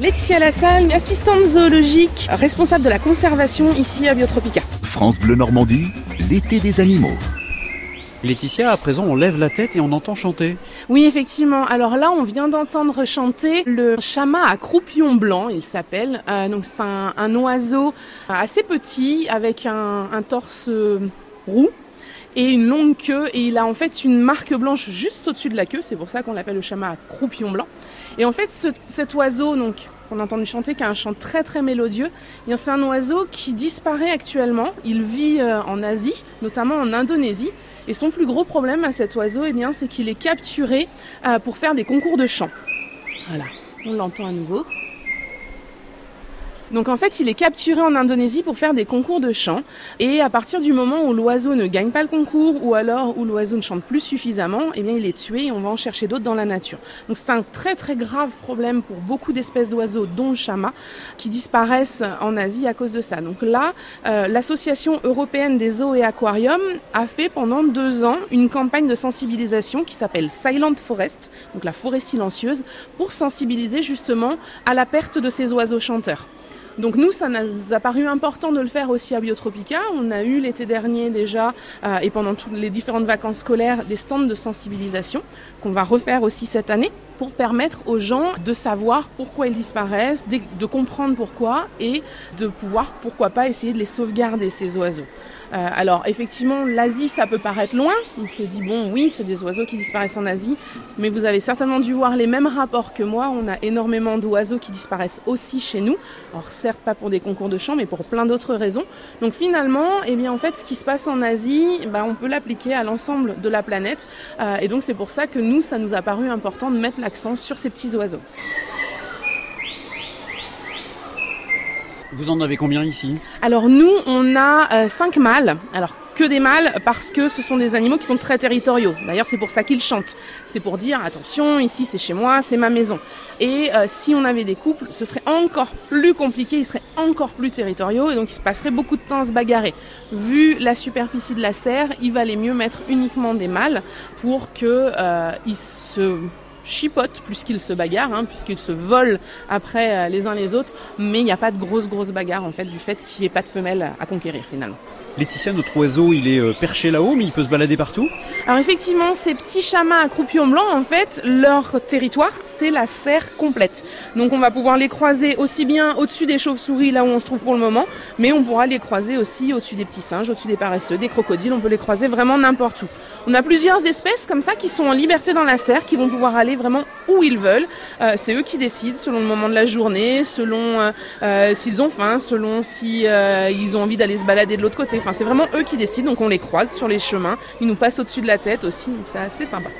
Laetitia Lassalle, assistante zoologique, responsable de la conservation ici à Biotropica. France Bleu Normandie, l'été des animaux. Laetitia, à présent, on lève la tête et on entend chanter. Oui, effectivement. Alors là, on vient d'entendre chanter le chamas à croupion blanc, il s'appelle. Euh, donc c'est un, un, oiseau assez petit avec un, un torse euh, roux et une longue queue et il a en fait une marque blanche juste au-dessus de la queue, c'est pour ça qu'on l'appelle le chamas à croupion blanc. Et en fait ce, cet oiseau donc qu'on a entendu chanter qui a un chant très très mélodieux, eh c'est un oiseau qui disparaît actuellement, il vit euh, en Asie, notamment en Indonésie et son plus gros problème à cet oiseau eh bien c'est qu'il est capturé euh, pour faire des concours de chant. Voilà, on l'entend à nouveau. Donc en fait, il est capturé en Indonésie pour faire des concours de chant. Et à partir du moment où l'oiseau ne gagne pas le concours ou alors où l'oiseau ne chante plus suffisamment, eh bien il est tué et on va en chercher d'autres dans la nature. Donc c'est un très très grave problème pour beaucoup d'espèces d'oiseaux, dont le chamas, qui disparaissent en Asie à cause de ça. Donc là, euh, l'association européenne des zoos et aquariums a fait pendant deux ans une campagne de sensibilisation qui s'appelle Silent Forest, donc la forêt silencieuse, pour sensibiliser justement à la perte de ces oiseaux chanteurs. Donc nous, ça nous a paru important de le faire aussi à Biotropica. On a eu l'été dernier déjà, euh, et pendant toutes les différentes vacances scolaires, des stands de sensibilisation qu'on va refaire aussi cette année pour permettre aux gens de savoir pourquoi ils disparaissent, de, comprendre pourquoi et de pouvoir, pourquoi pas, essayer de les sauvegarder, ces oiseaux. Euh, alors effectivement, l'Asie, ça peut paraître loin. On se dit, bon, oui, c'est des oiseaux qui disparaissent en Asie, mais vous avez certainement dû voir les mêmes rapports que moi. On a énormément d'oiseaux qui disparaissent aussi chez nous. Certes, pas pour des concours de chant, mais pour plein d'autres raisons. Donc finalement, eh bien, en fait, ce qui se passe en Asie, bah, on peut l'appliquer à l'ensemble de la planète. Euh, et donc c'est pour ça que nous, ça nous a paru important de mettre l'accent sur ces petits oiseaux. Vous en avez combien ici? Alors nous, on a 5 euh, mâles. Alors que des mâles parce que ce sont des animaux qui sont très territoriaux. D'ailleurs, c'est pour ça qu'ils chantent. C'est pour dire attention, ici c'est chez moi, c'est ma maison. Et euh, si on avait des couples, ce serait encore plus compliqué, ils seraient encore plus territoriaux et donc il se passerait beaucoup de temps à se bagarrer. Vu la superficie de la serre, il valait mieux mettre uniquement des mâles pour que euh, ils se chipotent plus qu'ils se bagarrent, hein, puisqu'ils se volent après euh, les uns les autres, mais il n'y a pas de grosse grosse bagarre en fait du fait qu'il n'y ait pas de femelles à conquérir finalement. Laetitia, notre oiseau, il est euh, perché là-haut, mais il peut se balader partout Alors effectivement, ces petits chamas à croupion blanc, en fait, leur territoire, c'est la serre complète. Donc on va pouvoir les croiser aussi bien au-dessus des chauves-souris, là où on se trouve pour le moment, mais on pourra les croiser aussi au-dessus des petits singes, au-dessus des paresseux, des crocodiles, on peut les croiser vraiment n'importe où. On a plusieurs espèces comme ça qui sont en liberté dans la serre, qui vont pouvoir aller vraiment où ils veulent. Euh, c'est eux qui décident selon le moment de la journée, selon euh, euh, s'ils ont faim, selon si ils ont envie d'aller se balader de l'autre côté. Enfin, c'est vraiment eux qui décident, donc on les croise sur les chemins. Ils nous passent au-dessus de la tête aussi, donc c'est assez sympa.